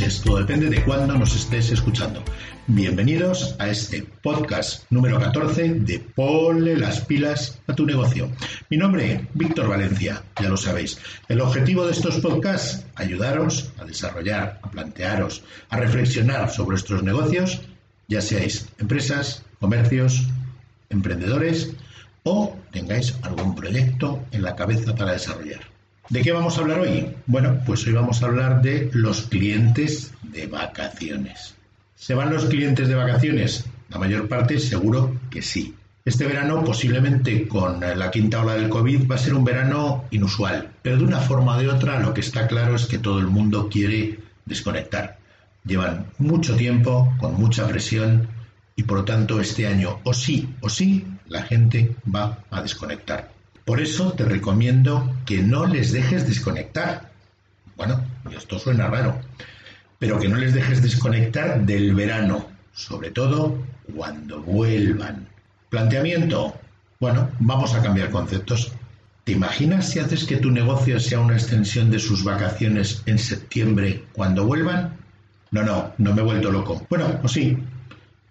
Noches, todo depende de cuándo nos estés escuchando. Bienvenidos a este podcast número 14 de Ponle las pilas a tu negocio. Mi nombre, Víctor Valencia, ya lo sabéis. El objetivo de estos podcasts, ayudaros a desarrollar, a plantearos, a reflexionar sobre vuestros negocios, ya seáis empresas, comercios, emprendedores o tengáis algún proyecto en la cabeza para desarrollar. ¿De qué vamos a hablar hoy? Bueno, pues hoy vamos a hablar de los clientes de vacaciones. ¿Se van los clientes de vacaciones? La mayor parte seguro que sí. Este verano, posiblemente con la quinta ola del COVID, va a ser un verano inusual, pero de una forma o de otra lo que está claro es que todo el mundo quiere desconectar. Llevan mucho tiempo, con mucha presión, y por lo tanto este año o sí o sí la gente va a desconectar. Por eso te recomiendo que no les dejes desconectar. Bueno, esto suena raro, pero que no les dejes desconectar del verano, sobre todo cuando vuelvan. Planteamiento. Bueno, vamos a cambiar conceptos. ¿Te imaginas si haces que tu negocio sea una extensión de sus vacaciones en septiembre cuando vuelvan? No, no, no me he vuelto loco. Bueno, o sí,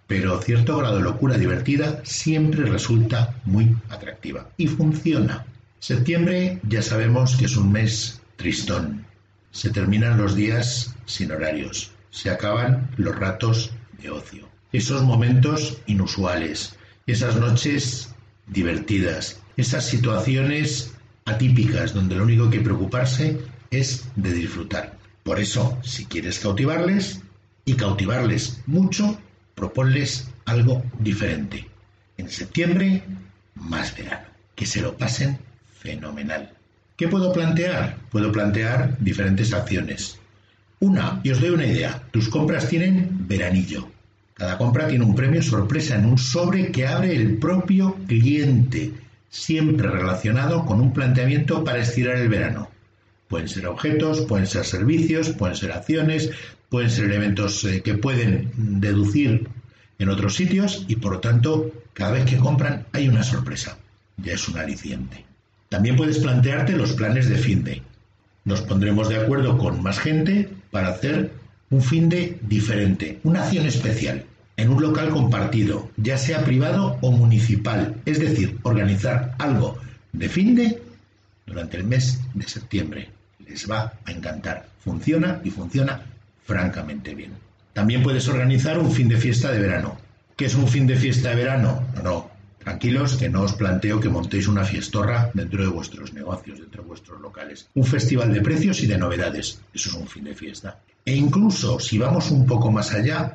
pero cierto grado de locura divertida siempre resulta muy atractiva y funciona. Septiembre ya sabemos que es un mes tristón. Se terminan los días sin horarios, se acaban los ratos de ocio. Esos momentos inusuales, esas noches divertidas, esas situaciones atípicas donde lo único que preocuparse es de disfrutar. Por eso, si quieres cautivarles, y cautivarles mucho, proponles algo diferente. En septiembre, más verano. Que se lo pasen fenomenal. ¿Qué puedo plantear? Puedo plantear diferentes acciones. Una, y os doy una idea, tus compras tienen veranillo. Cada compra tiene un premio sorpresa en un sobre que abre el propio cliente, siempre relacionado con un planteamiento para estirar el verano. Pueden ser objetos, pueden ser servicios, pueden ser acciones, pueden ser elementos eh, que pueden deducir en otros sitios y por lo tanto cada vez que compran hay una sorpresa. Ya es un aliciente. También puedes plantearte los planes de fin de. Nos pondremos de acuerdo con más gente para hacer un fin de diferente, una acción especial, en un local compartido, ya sea privado o municipal, es decir, organizar algo de fin de durante el mes de septiembre. Les va a encantar. Funciona y funciona francamente bien. También puedes organizar un fin de fiesta de verano. ¿Qué es un fin de fiesta de verano? No, no. Tranquilos, que no os planteo que montéis una fiestorra dentro de vuestros negocios, dentro de vuestros locales. Un festival de precios y de novedades. Eso es un fin de fiesta. E incluso, si vamos un poco más allá,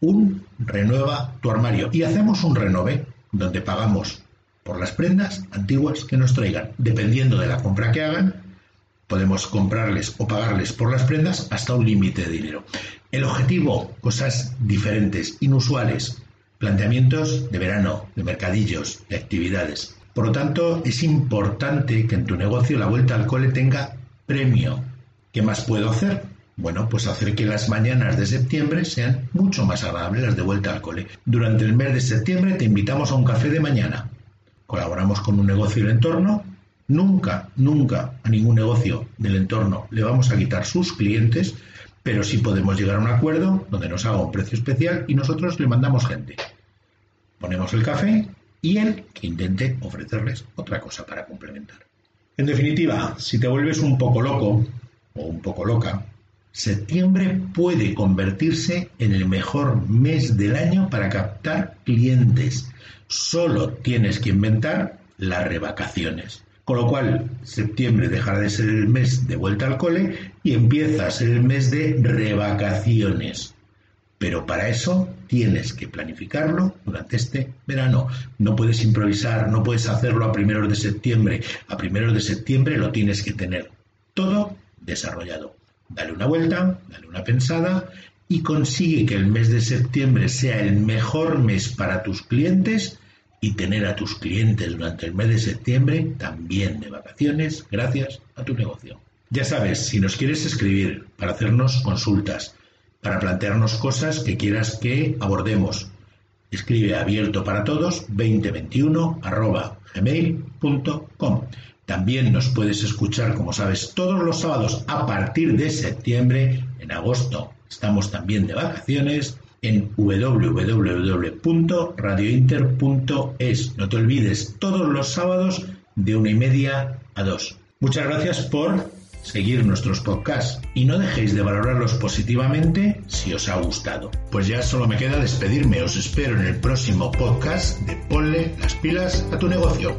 un renueva tu armario. Y hacemos un renove donde pagamos por las prendas antiguas que nos traigan. Dependiendo de la compra que hagan, podemos comprarles o pagarles por las prendas hasta un límite de dinero. El objetivo, cosas diferentes, inusuales, planteamientos de verano, de mercadillos, de actividades. Por lo tanto, es importante que en tu negocio la vuelta al cole tenga premio. ¿Qué más puedo hacer? Bueno, pues hacer que las mañanas de septiembre sean mucho más agradables las de vuelta al cole. Durante el mes de septiembre te invitamos a un café de mañana. Colaboramos con un negocio del entorno Nunca, nunca a ningún negocio del entorno le vamos a quitar sus clientes, pero sí podemos llegar a un acuerdo donde nos haga un precio especial y nosotros le mandamos gente. Ponemos el café y él intente ofrecerles otra cosa para complementar. En definitiva, si te vuelves un poco loco o un poco loca, septiembre puede convertirse en el mejor mes del año para captar clientes. Solo tienes que inventar las revacaciones. Con lo cual, septiembre dejará de ser el mes de vuelta al cole y empieza a ser el mes de revacaciones. Pero para eso tienes que planificarlo durante este verano. No puedes improvisar, no puedes hacerlo a primeros de septiembre. A primeros de septiembre lo tienes que tener todo desarrollado. Dale una vuelta, dale una pensada y consigue que el mes de septiembre sea el mejor mes para tus clientes y tener a tus clientes durante el mes de septiembre también de vacaciones gracias a tu negocio. Ya sabes, si nos quieres escribir para hacernos consultas, para plantearnos cosas que quieras que abordemos, escribe abierto para todos 2021 arroba gmail.com. También nos puedes escuchar, como sabes, todos los sábados a partir de septiembre. En agosto estamos también de vacaciones en www.radiointer.es. No te olvides, todos los sábados de una y media a dos. Muchas gracias por seguir nuestros podcasts y no dejéis de valorarlos positivamente si os ha gustado. Pues ya solo me queda despedirme. Os espero en el próximo podcast de Ponle las pilas a tu negocio.